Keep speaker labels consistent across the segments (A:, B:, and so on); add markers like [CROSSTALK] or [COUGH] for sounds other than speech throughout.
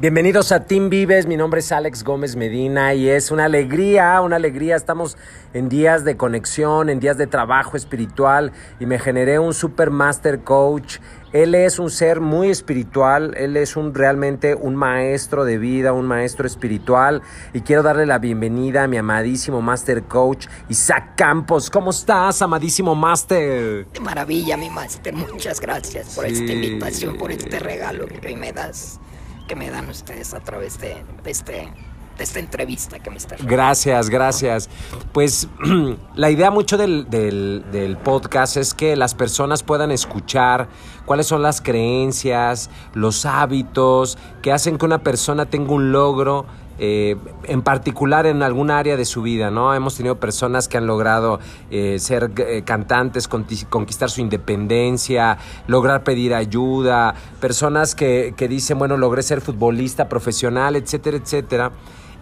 A: Bienvenidos a Team Vives, mi nombre es Alex Gómez Medina y es una alegría, una alegría, estamos en días de conexión, en días de trabajo espiritual y me generé un super master coach. Él es un ser muy espiritual, él es un realmente un maestro de vida, un maestro espiritual y quiero darle la bienvenida a mi amadísimo master coach Isaac Campos. ¿Cómo estás, amadísimo master?
B: De maravilla, mi master. Muchas gracias por esta invitación, por este regalo que hoy me das que me dan ustedes a través de, este esta entrevista que me está
A: Gracias, gracias. Pues [CLEARS THROAT] la idea mucho del, del, podcast es que las personas puedan escuchar cuáles son las creencias, los hábitos que hacen que una persona tenga un logro eh, en particular en algún área de su vida, ¿no? Hemos tenido personas que han logrado eh, ser eh, cantantes, conquistar su independencia, lograr pedir ayuda, personas que, que dicen, bueno, logré ser futbolista profesional, etcétera, etcétera.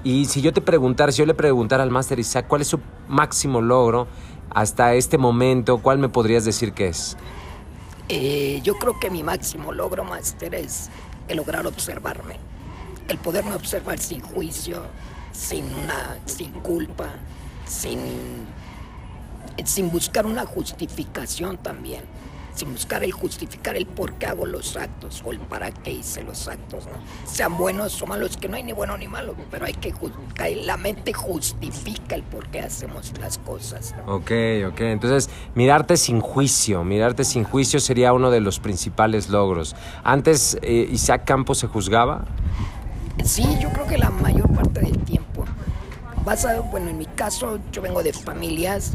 A: Y si yo te preguntara, si yo le preguntara al Máster Isaac, ¿cuál es su máximo logro hasta este momento? ¿Cuál me podrías decir que es?
B: yo creo que mi máximo logro, Máster, es lograr observarme el poderme observar sin juicio, sin, una, sin culpa, sin, sin buscar una justificación también, sin buscar el justificar el por qué hago los actos o el para qué hice los actos, sean buenos o malos, que no hay ni bueno ni malo, pero hay que la mente justifica el por qué hacemos las cosas.
A: Ok, ok, entonces mirarte sin juicio, mirarte sin juicio sería uno de los principales logros. Antes eh, Isaac Campos se juzgaba.
B: Sí, yo creo que la mayor parte del tiempo. Pasa, bueno, en mi caso, yo vengo de familias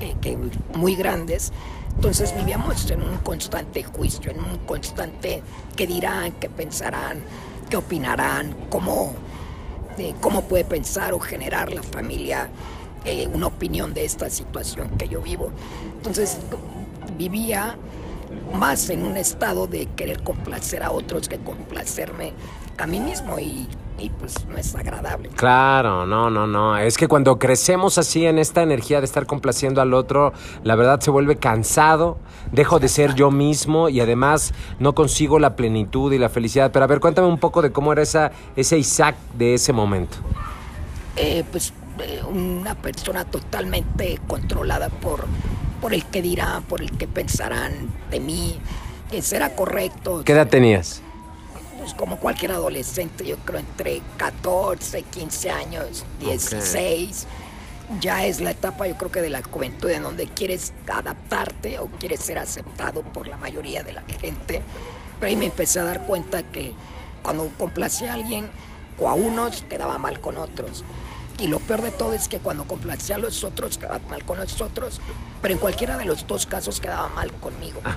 B: eh, muy grandes, entonces vivíamos en un constante juicio, en un constante qué dirán, qué pensarán, qué opinarán, cómo, eh, cómo puede pensar o generar la familia eh, una opinión de esta situación que yo vivo. Entonces vivía más en un estado de querer complacer a otros que complacerme a mí mismo y, pues no es agradable.
A: Claro, no, no, no. Es que cuando crecemos así en esta energía de estar complaciendo al otro, la verdad se vuelve cansado, dejo de ser yo mismo y además no consigo la plenitud y la felicidad. Pero a ver, cuéntame un poco de cómo era esa, ese Isaac de ese momento.
B: Eh, pues eh, una persona totalmente controlada por, por el que dirán, por el que pensarán de mí, que será correcto.
A: ¿Qué edad tenías?
B: Pues, como cualquier adolescente, yo creo entre 14, 15 años, 16. Ya es la etapa, yo creo que de la juventud en donde quieres adaptarte o quieres ser aceptado por la mayoría de la gente. Pero ahí me empecé a dar cuenta que cuando complacía a alguien o a unos quedaba mal con otros. Y lo peor de todo es que cuando complacía a los otros quedaba mal con los otros, pero en cualquiera de los dos casos quedaba mal conmigo. [LAUGHS]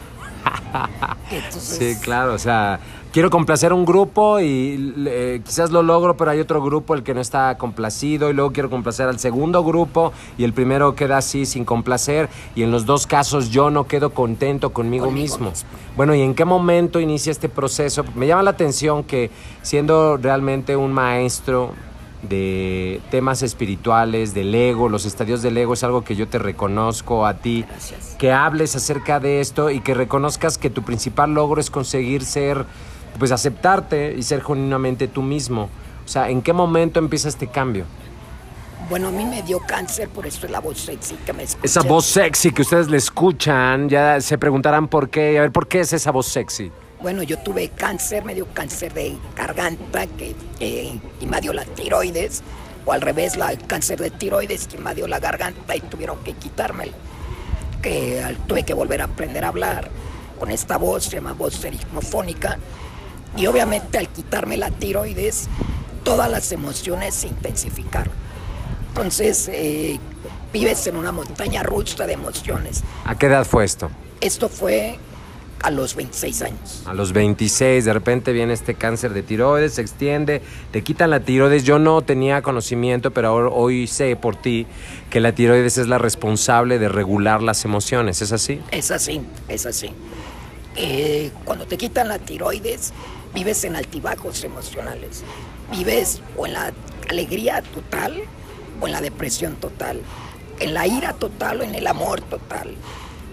A: Sí, claro, o sea, quiero complacer a un grupo y eh, quizás lo logro, pero hay otro grupo el que no está complacido y luego quiero complacer al segundo grupo y el primero queda así sin complacer y en los dos casos yo no quedo contento conmigo, mismo. Bueno, ¿y en qué momento inicia este proceso? Me llama la atención que siendo realmente un maestro de temas espirituales, del ego, los estadios del ego, es algo que yo te reconozco a ti. Que hables acerca de esto y que reconozcas que tu principal logro es conseguir ser, pues aceptarte y ser genuinamente tú mismo. O sea, ¿en qué momento empieza este cambio?
B: Bueno, a mí me dio cáncer, por eso es la voz sexy que me escuchan.
A: Esa voz sexy que ustedes le escuchan, ya se preguntarán por qué. A ver, ¿por qué es esa voz sexy?
B: Bueno, yo tuve cáncer, me dio cáncer de garganta que, me dio la tiroides, o al revés, la cáncer de tiroides que me dio la garganta y tuvieron que quitármelo. Que tuve que volver a aprender a hablar con esta voz, se llama voz eritmofónica. Y obviamente al quitarme la tiroides, todas las emociones se intensificaron. Entonces, eh, vives en una montaña rusa de emociones.
A: ¿A qué edad fue esto?
B: Esto fue a los 26 años.
A: A los 26, de repente viene este cáncer de tiroides, se extiende, te quitan la tiroides. Yo no tenía conocimiento, pero ahora, hoy sé por ti que la tiroides es la responsable de regular las emociones. ¿Es así?
B: Es así, es así. Eh, cuando te quitan la tiroides, vives en altibajos emocionales. Vives o en la alegría total o en la depresión total. En la ira total o en el amor total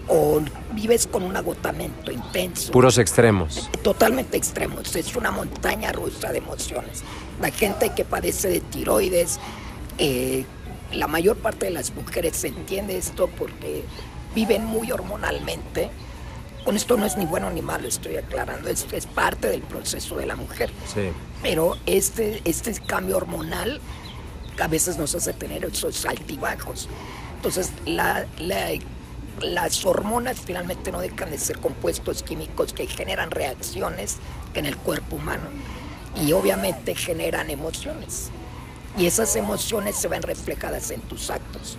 B: o vives con un agotamiento intenso.
A: Puros extremos.
B: Totalmente extremos. Es una montaña rusa de emociones. La gente que padece de tiroides, eh, la mayor parte de las mujeres entiende esto porque viven muy hormonalmente. Con esto no es ni bueno ni malo, estoy aclarando, es, es parte del proceso de la mujer.
A: Sí.
B: Pero este, este cambio hormonal a veces nos hace tener esos altibajos. Entonces, la, la las hormonas finalmente no dejan de ser compuestos químicos que generan reacciones en el cuerpo humano y obviamente generan emociones. Y esas emociones se ven reflejadas en tus actos,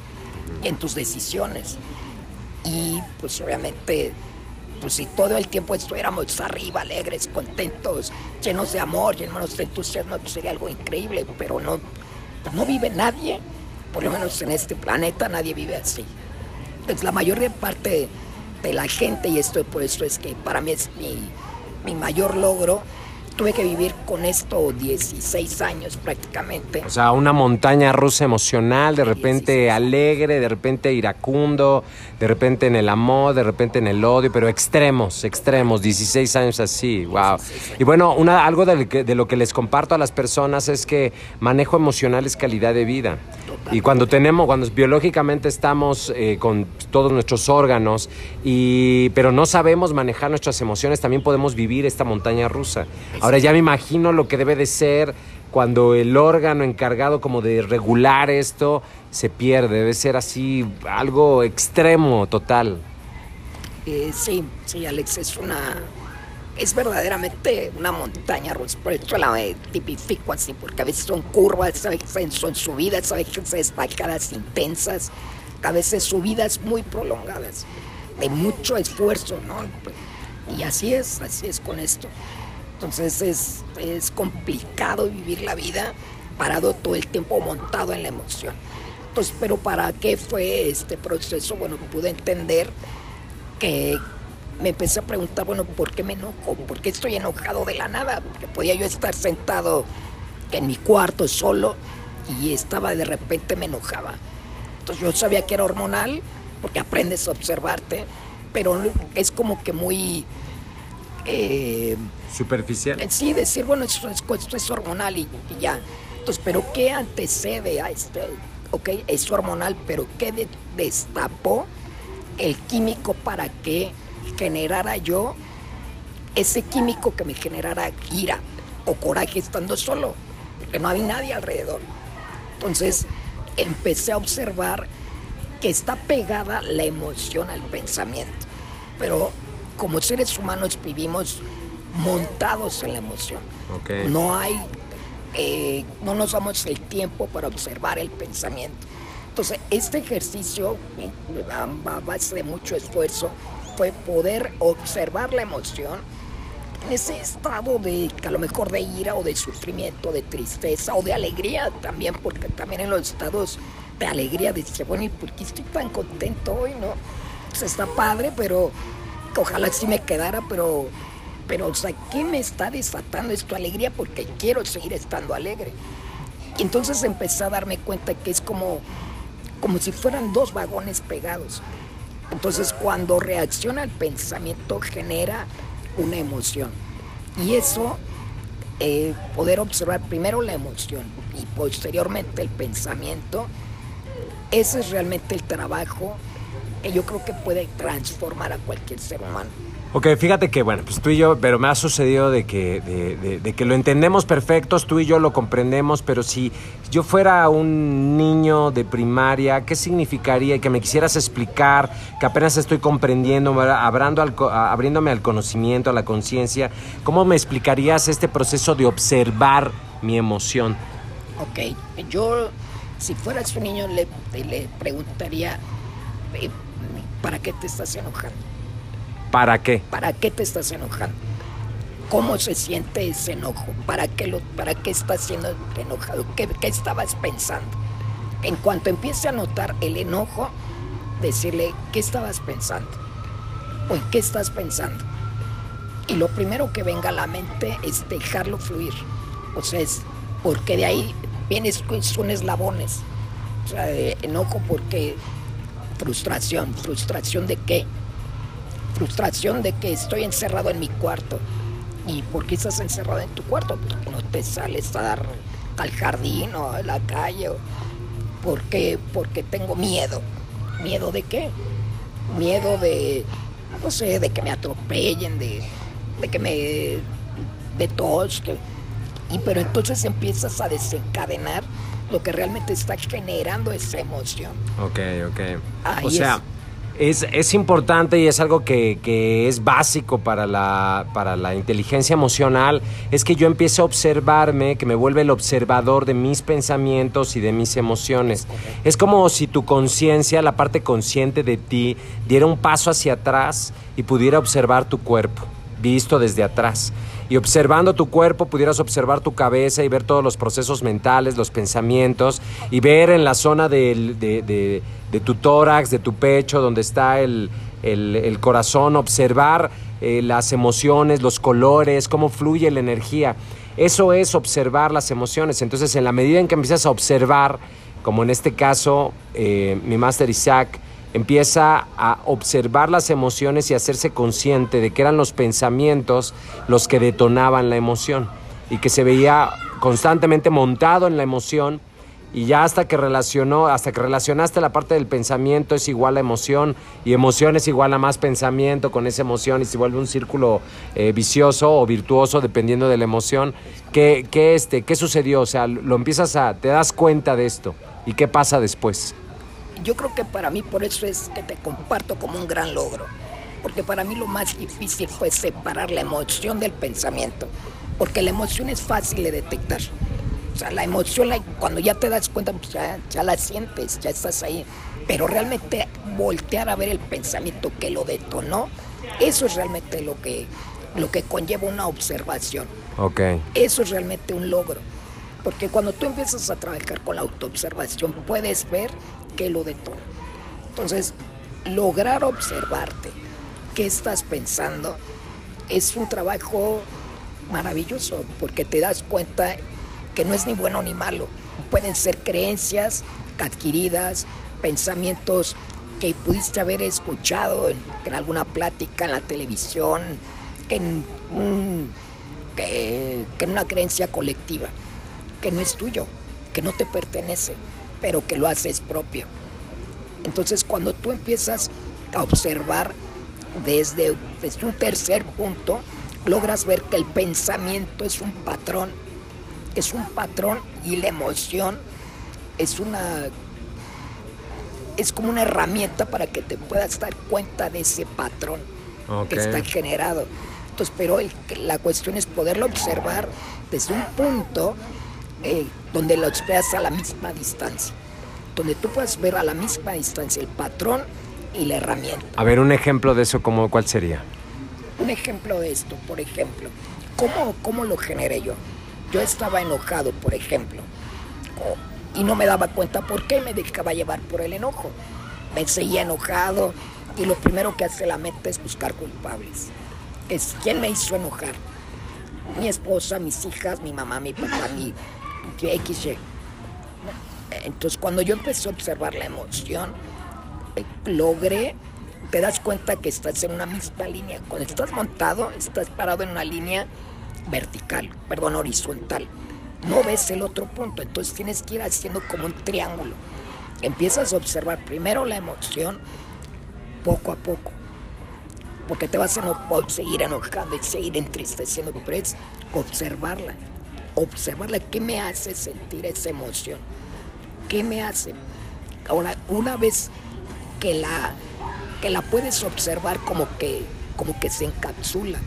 B: en tus decisiones. Y pues obviamente, pues si todo el tiempo estuviéramos arriba, alegres, contentos, llenos de amor, llenos de entusiasmo, pues sería algo increíble, pero no, no vive nadie, por lo menos en este planeta nadie vive así pues la mayor parte de la gente, y esto por eso es que para mí es mi, mi mayor logro, tuve que vivir con esto 16 años prácticamente.
A: O sea, una montaña rusa emocional, de repente alegre, de repente iracundo, de repente en el amor, de repente en el odio, pero extremos, extremos, 16 años así, wow. Y bueno, una, algo de, de lo que les comparto a las personas es que manejo emocional es calidad de vida. Y cuando tenemos, cuando biológicamente estamos eh, con todos nuestros órganos, y, pero no sabemos manejar nuestras emociones, también podemos vivir esta montaña rusa. Ahora ya me imagino lo que debe de ser cuando el órgano encargado como de regular esto se pierde, debe ser así algo extremo total.
B: Eh, sí, sí, Alex, es una es verdaderamente una montaña rusa. Por eso la tipifico así, porque a veces son curvas, a veces son subidas, a veces bajadas intensas, a veces subidas muy prolongadas, de mucho esfuerzo, ¿no? Y así es, así es con esto. Entonces es, es complicado vivir la vida parado todo el tiempo montado en la emoción. Entonces, pero ¿para qué fue este proceso? Bueno, pude entender que me empecé a preguntar, bueno, ¿por qué me enojo? ¿Por qué estoy enojado de la nada? Porque podía yo estar sentado en mi cuarto solo y estaba de repente me enojaba. Entonces yo sabía que era hormonal porque aprendes a observarte, pero es como que muy...
A: Eh, Superficial.
B: Sí, decir, bueno, esto, es hormonal y, ya. Entonces, pero ¿qué antecede a este? Ok, es hormonal, pero ¿qué destapó el químico para que generara yo ese químico que me generara ira o coraje estando solo, porque no había nadie alrededor. Entonces empecé a observar que está pegada la emoción al pensamiento, pero como seres humanos vivimos montados en la emoción. No hay, eh, no nos damos el tiempo para observar el pensamiento. Entonces, este ejercicio, eh, a base de mucho esfuerzo, fue poder observar la emoción en ese estado de, a lo mejor de ira o de sufrimiento, de tristeza o de alegría también, porque también en los estados de alegría dice, bueno, ¿y por qué estoy tan contento hoy, no? Pues está padre, pero ojalá sí me quedara, pero, pero, ¿qué me está desatando esto alegría? Porque quiero seguir estando alegre. Y entonces empecé a darme cuenta que es como, como si fueran dos vagones pegados. Entonces cuando reacciona el pensamiento genera una emoción. Y eso, eh, poder observar primero la emoción y posteriormente el pensamiento, ese es realmente el trabajo que yo creo que puede transformar a cualquier ser humano.
A: Ok, fíjate que, bueno, pues tú y yo, pero me ha sucedido de que, de, que lo entendemos perfectos, tú y yo lo comprendemos, pero si yo fuera un niño de primaria, ¿qué significaría? Y que me quisieras explicar, que apenas estoy comprendiendo, abriendo al, abriéndome al conocimiento, a la conciencia, ¿cómo me explicarías este proceso de observar mi emoción?
B: Ok, yo, si fueras un niño, le, le preguntaría, eh, ¿para qué te estás enojando?
A: ¿Para qué?
B: ¿Para qué te estás enojando? ¿Cómo se siente ese enojo? ¿Para qué, lo, para qué estás siendo enojado? ¿Qué, ¿Qué estabas pensando? En cuanto empiece a notar el enojo, decirle, ¿qué estabas pensando? ¿O en qué estás pensando? Y lo primero que venga a la mente es dejarlo fluir. O sea, es porque de ahí vienes, son eslabones. O sea, enojo porque frustración. ¿Frustración de qué? frustración de que estoy encerrado en mi cuarto. ¿Y por qué estás encerrado en tu cuarto? No te sales a dar al jardín o a la calle. ¿Por qué? Porque tengo miedo. ¿Miedo de qué? Miedo de, no sé, de que me atropellen, de, de que me... de tos. Y pero entonces empiezas a desencadenar lo que realmente está generando esa emoción.
A: Ok, ok. o sea, es, es, importante y es algo que, que, es básico para la, para la inteligencia emocional, es que yo empiece a observarme, que me vuelve el observador de mis pensamientos y de mis emociones. Es como si tu conciencia, la parte consciente de ti, diera un paso hacia atrás y pudiera observar tu cuerpo, visto desde atrás y observando tu cuerpo pudieras observar tu cabeza y ver todos los procesos mentales, los pensamientos y ver en la zona de, tu tórax, de tu pecho, donde está el, corazón, observar eh, las emociones, los colores, cómo fluye la energía. Eso es observar las emociones. Entonces, en la medida en que empiezas a observar, como en este caso, eh, mi máster Isaac, empieza a observar las emociones y hacerse consciente de que eran los pensamientos los que detonaban la emoción y que se veía constantemente montado en la emoción y ya hasta que relacionó, hasta que relacionaste la parte del pensamiento es igual a emoción y emoción es igual a más pensamiento con esa emoción y se vuelve un círculo eh, vicioso o virtuoso dependiendo de la emoción. ¿Qué, qué, este, ¿Qué sucedió? O sea, lo empiezas a, te das cuenta de esto y qué pasa después
B: yo creo que para mí por eso es que te comparto como un gran logro. Porque para mí lo más difícil fue separar la emoción del pensamiento. Porque la emoción es fácil de detectar. O sea, la emoción, cuando ya te das cuenta, pues ya, ya la sientes, ya estás ahí. Pero realmente voltear a ver el pensamiento que lo detonó, eso es realmente lo que, lo que conlleva una observación.
A: Okay.
B: Eso es realmente un logro. Porque cuando tú empiezas a trabajar con la autoobservación, puedes ver que lo detona. Entonces, lograr observarte qué estás pensando es un trabajo maravilloso porque te das cuenta que no es ni bueno ni malo. Pueden ser creencias adquiridas, pensamientos que pudiste haber escuchado en, alguna plática en la televisión, en, que en una creencia colectiva, que no es tuyo, que no te pertenece pero que lo haces propio. Entonces cuando tú empiezas a observar desde, desde un tercer punto, logras ver que el pensamiento es un patrón, es un patrón y la emoción es una es como una herramienta para que te puedas dar cuenta de ese patrón que está generado. Entonces, pero la cuestión es poderlo observar desde un punto eh, donde lo esperas a la misma distancia, donde tú puedes ver a la misma distancia el patrón y la herramienta.
A: A ver, un ejemplo de eso, ¿cómo, ¿cuál sería?
B: Un ejemplo de esto, por ejemplo, ¿cómo, cómo lo generé yo? Yo estaba enojado, por ejemplo, y no me daba cuenta por qué me dejaba llevar por el enojo. Me seguía enojado y lo primero que hace la mente es buscar culpables. Es quién me hizo enojar. Mi esposa, mis hijas, mi mamá, mi papá, mi, X, Entonces, cuando yo empecé a observar la emoción, eh, logré, te das cuenta que estás en una misma línea. Cuando estás montado, estás parado en una línea vertical, perdón, horizontal. No ves el otro punto, entonces tienes que ir haciendo como un triángulo. Empiezas a observar primero la emoción, poco a poco, porque te vas a seguir enojando y seguir entristeciendo, pero es observarla observarla, ¿qué me hace sentir esa emoción? ¿Qué me hace? Ahora, una vez que la, que la puedes observar como que, como que se encapsula,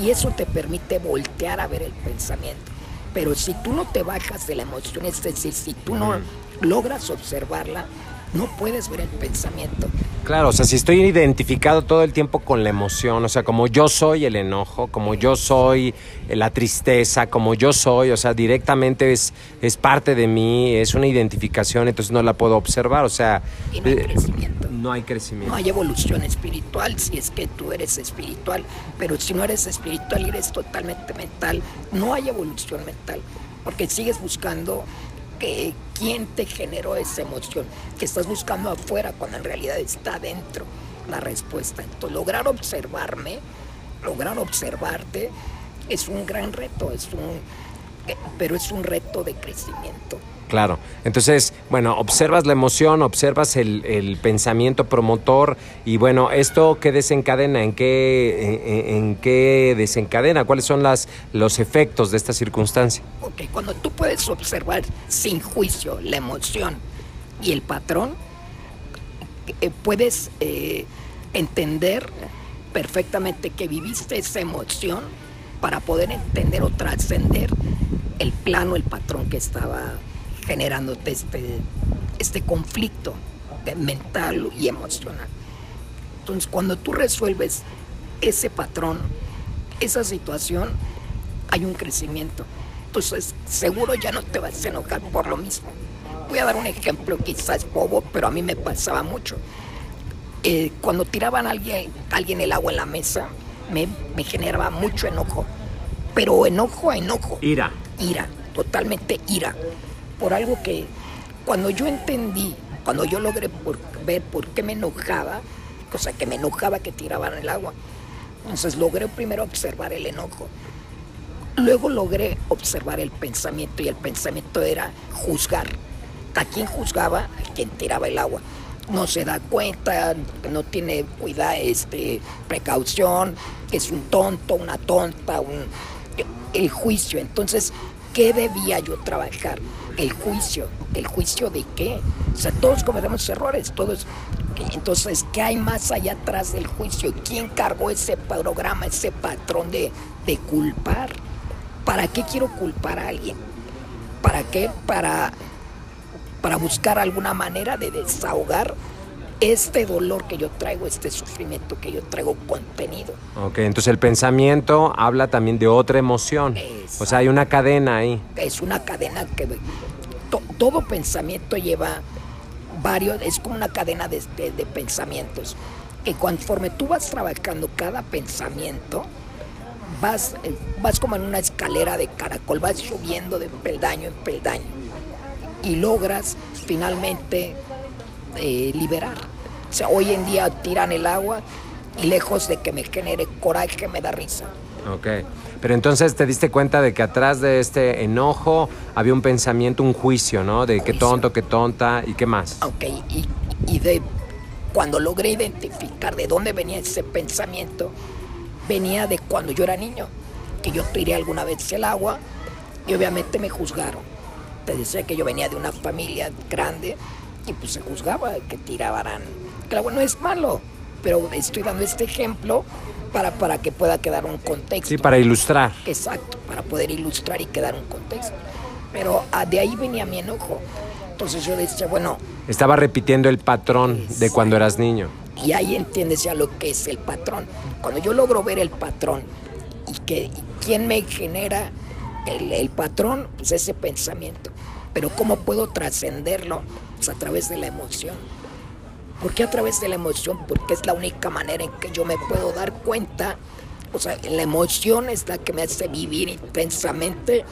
B: y eso te permite voltear a ver el pensamiento. Pero si tú no te bajas de la emoción, es decir, si tú no logras observarla, no puedes ver el pensamiento.
A: Claro, o sea, si estoy identificado todo el tiempo con la emoción, o sea, como yo soy el enojo, como yo soy la tristeza, como yo soy, o sea, directamente es, es parte de mí, es una identificación, entonces no la puedo observar, o sea...
B: no hay crecimiento.
A: No hay crecimiento.
B: No hay evolución espiritual si es que tú eres espiritual, pero si no eres espiritual y eres totalmente mental, no hay evolución mental, porque sigues buscando que quién te generó esa emoción que estás buscando afuera cuando en realidad está adentro. la respuesta. Entonces, lograr observarme, lograr observarte, es un gran reto, es un, eh, pero es un reto de crecimiento.
A: Claro. Entonces, bueno, observas la emoción, observas el, el pensamiento promotor y bueno, ¿esto qué desencadena? ¿En qué, en, qué desencadena? ¿Cuáles son las, los efectos de esta circunstancia?
B: Ok, cuando tú puedes observar sin juicio la emoción y el patrón, eh, puedes eh, entender perfectamente que viviste esa emoción para poder entender o trascender el plano, el patrón que estaba generándote este, este conflicto de mental y emocional. Entonces, cuando tú resuelves ese patrón, esa situación, hay un crecimiento. Entonces, seguro ya no te vas a enojar por lo mismo. Voy a dar un ejemplo quizás bobo, pero a mí me pasaba mucho. Eh, cuando tiraban a alguien, alguien el agua en la mesa, me, me generaba mucho enojo. Pero enojo a enojo.
A: Ira.
B: Ira, totalmente ira. Por algo que cuando yo entendí, cuando yo logré ver por qué me enojaba, o sea, que me enojaba que tiraban el agua, entonces logré primero observar el enojo. Luego logré observar el pensamiento y el pensamiento era juzgar. ¿A quién juzgaba? A quien tiraba el agua. No se da cuenta, no tiene cuidado, este, precaución, es un tonto, una tonta, un, el juicio. Entonces, ¿qué debía yo trabajar? El juicio. ¿El juicio de qué? O sea, todos cometemos errores, todos. Entonces, ¿qué hay más allá atrás del juicio? ¿Quién cargó ese programa, ese patrón de, de culpar? ¿Para qué quiero culpar a alguien? ¿Para qué? Para, para buscar alguna manera de desahogar este dolor que yo traigo, este sufrimiento que yo traigo contenido.
A: Ok, entonces el pensamiento habla también de otra emoción. O sea, hay una cadena ahí.
B: Es una cadena que to- todo pensamiento lleva varios, es como una cadena de, de- de pensamientos. Que conforme tú vas trabajando cada pensamiento, vas, eh, vas como en una escalera de caracol, vas subiendo de peldaño en peldaño y logras finalmente eh, liberar. O sea, hoy en día tiran el agua y lejos de que me genere coraje, me da risa.
A: Ok. Pero entonces te diste cuenta de que atrás de este enojo había un pensamiento, un juicio, ¿no? De qué tonto, qué tonta y qué más.
B: Ok, y, y de cuando logré identificar de dónde venía ese pensamiento, venía de cuando yo era niño, que yo tiré alguna vez el agua y obviamente me juzgaron. Te decía que yo venía de una familia grande y pues se juzgaba que tiraban. Agua no es malo, pero estoy dando este ejemplo para, para que pueda quedar un contexto.
A: Sí, para ilustrar.
B: Exacto, para poder ilustrar y quedar un contexto. Pero ah, de ahí venía mi enojo. Entonces yo decía, bueno,
A: Estaba repitiendo el patrón de cuando eras niño.
B: y ahí entiendes ya lo que es el patrón. Cuando yo logro ver el patrón y que y quién me genera el, el patrón, pues ese pensamiento. Pero cómo puedo trascenderlo a través de la emoción. ¿Por qué a través de la emoción? Porque es la única manera en que yo me puedo dar cuenta. O sea, la emoción es la que me hace vivir intensamente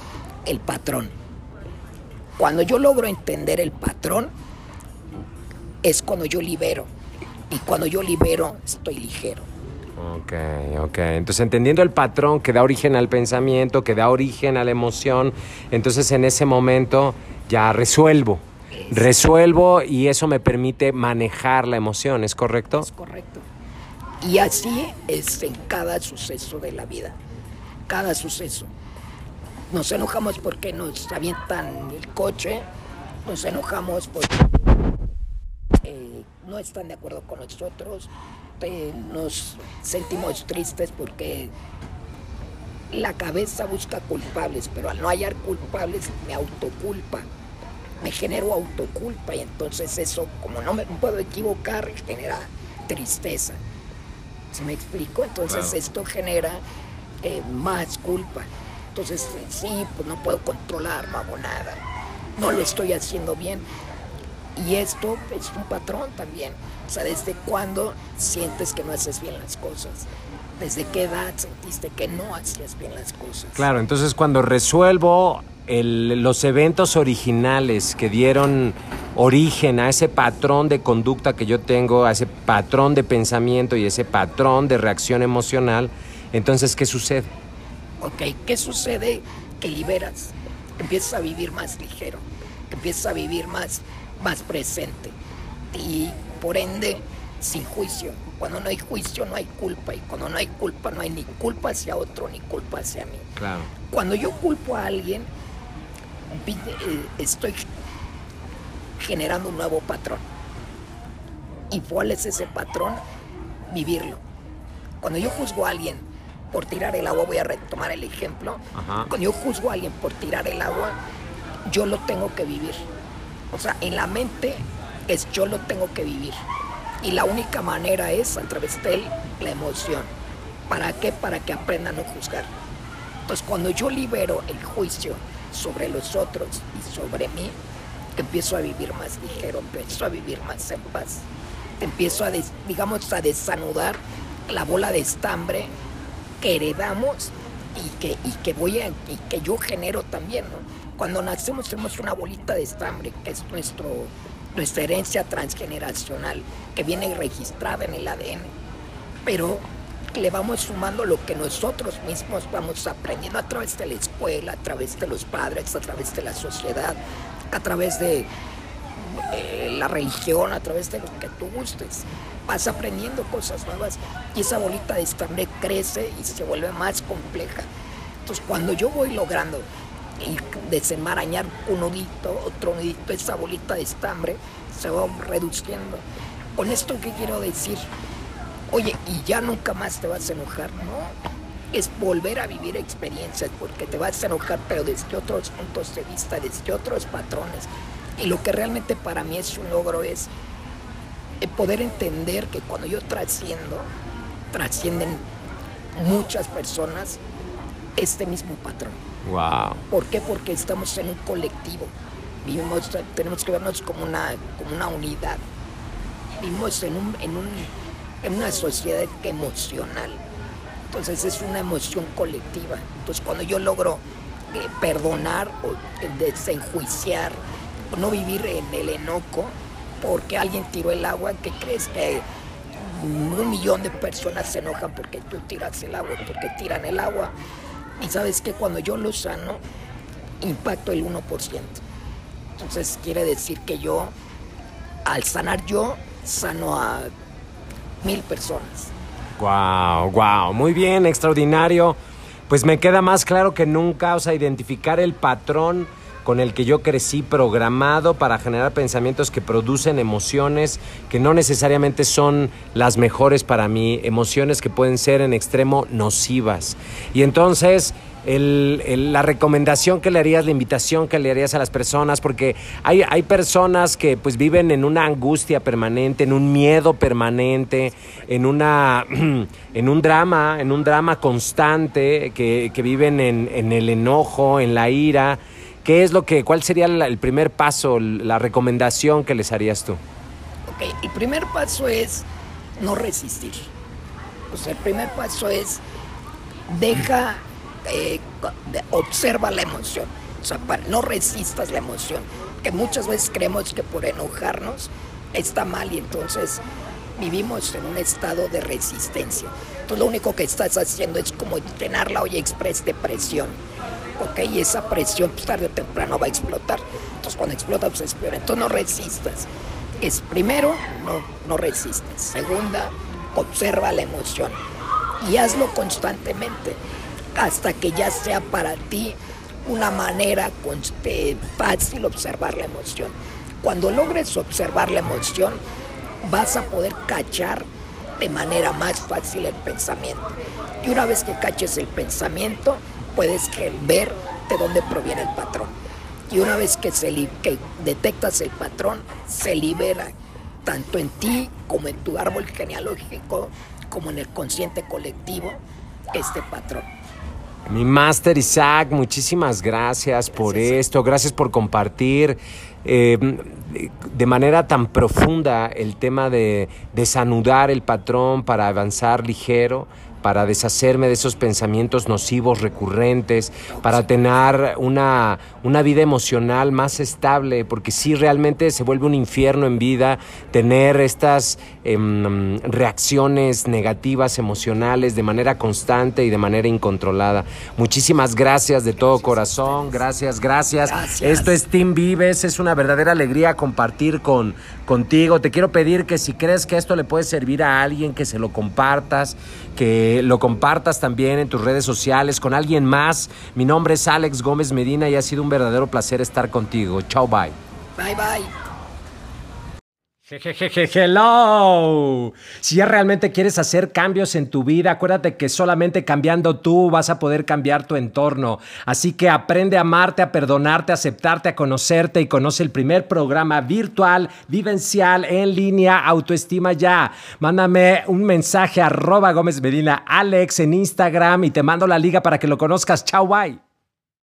B: el patrón. Cuando yo logro entender el patrón, es cuando yo libero. Y cuando yo libero, estoy ligero.
A: Ok, ok. Entonces, entendiendo el patrón que da origen al pensamiento, que da origen a la emoción, entonces en ese momento ya resuelvo. Resuelvo y eso me permite manejar la emoción, ¿es correcto?
B: Es correcto. Y así es en cada suceso de la vida. Cada suceso. Nos enojamos porque nos avientan el coche. Nos enojamos porque eh, no están de acuerdo con nosotros. eh, nos sentimos tristes porque la cabeza busca culpables, pero al no hallar culpables me autoculpa. Me genero autoculpa y entonces eso, como no me puedo equivocar, genera tristeza. ¿Se me explico? Entonces
A: Claro.
B: esto genera eh, más culpa. Entonces, sí, pues no puedo controlar, no hago nada. No lo estoy haciendo bien. Y esto es un patrón también. O sea, ¿desde cuándo sientes que no haces bien las cosas? ¿Desde qué edad sentiste que no hacías bien las cosas?
A: Claro, entonces cuando resuelvo el- los eventos originales que dieron origen, a ese patrón de conducta que yo tengo, a ese patrón de pensamiento y ese patrón de reacción emocional, entonces, ¿qué sucede?
B: Ok, ¿qué sucede? Que liberas, que empiezas a vivir más ligero, que empiezas a vivir más, más presente y por ende sin juicio. Cuando no hay juicio no hay culpa y cuando no hay culpa no hay ni culpa hacia otro ni culpa hacia mí.
A: Claro.
B: Cuando yo culpo a alguien, estoy generando un nuevo patrón. ¿Y cuál es ese patrón? Vivirlo. Cuando yo juzgo a alguien por tirar el agua, voy a retomar el ejemplo. Cuando yo juzgo a alguien por tirar el agua, yo lo tengo que vivir. O sea, en la mente es yo lo tengo que vivir. Y la única manera es a través de la emoción. ¿Para qué? Para que aprenda a no juzgar. Entonces, cuando yo libero el juicio sobre los otros y sobre mí, empiezo a vivir más ligero, empiezo a vivir más en paz. Empiezo a, digamos, a desanudar la bola de estambre que heredamos y que, y que, voy a, y que yo genero también. Cuando nacemos tenemos una bolita de estambre que es nuestro nuestra herencia transgeneracional que viene registrada en el ADN, pero le vamos sumando lo que nosotros mismos vamos aprendiendo a través de la escuela, a través de los padres, a través de la sociedad, a través de eh, la religión, a través de lo que tú gustes. Vas aprendiendo cosas nuevas y esa bolita de estambre crece y se vuelve más compleja. Entonces, cuando yo voy logrando y desenmarañar un nudito, otro nudito, esa bolita de estambre se va reduciendo. Con esto, ¿qué quiero decir? Oye, y ya nunca más te vas a enojar, ¿no? Es volver a vivir experiencias, porque te vas a enojar, pero desde otros puntos de vista, desde otros patrones. Y lo que realmente para mí es un logro es poder entender que cuando yo trasciendo, trascienden muchas personas este mismo patrón.
A: Wow.
B: ¿Por qué? Porque estamos en un colectivo. Vivimos, tenemos que vernos como una, como una unidad. Vivimos en, un, en, un, en una sociedad emocional. Entonces es una emoción colectiva. Entonces cuando yo logro eh, perdonar o eh, desenjuiciar, no vivir en el enoco, porque alguien tiró el agua, ¿qué crees que un millón de personas se enojan porque tú tiras el agua, porque tiran el agua? Y sabes que cuando yo lo sano, impacto el 1%. Entonces quiere decir que yo, al sanar yo, sano a mil personas.
A: Wow, wow, muy bien, extraordinario. Pues me queda más claro que nunca, o sea, identificar el patrón con el que yo crecí programado para generar pensamientos que producen emociones que no necesariamente son las mejores para mí, emociones que pueden ser en extremo nocivas. Y entonces... la recomendación que le harías, la invitación que le harías a las personas, porque hay, hay personas que pues viven en una angustia permanente, en un miedo permanente, en, una, [CLEARS THROAT] en un drama, en un drama constante, que, que viven en, en el enojo, en la ira, ¿Qué es lo que, cuál sería el primer paso, la recomendación que les harías tú?
B: Ok, el primer paso es no resistir. O sea, el primer paso es deja, eh, observa la emoción. O sea, no resistas la emoción. Que muchas veces creemos que por enojarnos está mal y entonces vivimos en un estado de resistencia. Entonces lo único que estás haciendo es como llenar la olla express de presión ¿ok? Y esa presión pues, tarde o temprano va a explotar. Entonces cuando explota, pues es Entonces no resistas. Es primero, no, no resistes. Segunda, observa la emoción. Y hazlo constantemente hasta que ya sea para ti una manera fácil observar la emoción. Cuando logres observar la emoción, vas a poder cachar de manera más fácil el pensamiento. Y una vez que caches el pensamiento, puedes ver de dónde proviene el patrón. Y una vez que, se que detectas el patrón, se libera tanto en ti como en tu árbol genealógico, como en el consciente colectivo, este patrón.
A: Mi máster Isaac, muchísimas gracias por esto, gracias por compartir eh, de manera tan profunda el tema de desanudar el patrón para avanzar ligero para deshacerme de esos pensamientos nocivos recurrentes, para tener una, una vida emocional más estable, porque sí realmente se vuelve un infierno en vida tener estas em, reacciones negativas emocionales de manera constante y de manera incontrolada. Muchísimas gracias de todo corazón, gracias, gracias. Esto es Team Vives, es una verdadera alegría compartir con, contigo. Te quiero pedir que si crees que esto le puede servir a alguien, que se lo compartas, que lo compartas también en tus redes sociales con alguien más. Mi nombre es Alex Gómez Medina y ha sido un verdadero placer estar contigo. Chao, bye.
B: Bye, bye.
A: Hello. Si ya realmente quieres hacer cambios en tu vida, acuérdate que solamente cambiando tú vas a poder cambiar tu entorno. Así que aprende a amarte, a perdonarte, a aceptarte, a conocerte y conoce el primer programa virtual, vivencial, en línea, autoestima ya. Mándame un mensaje a arroba Gómez Medina Alex en Instagram y te mando la liga para que lo conozcas. Chao, bye.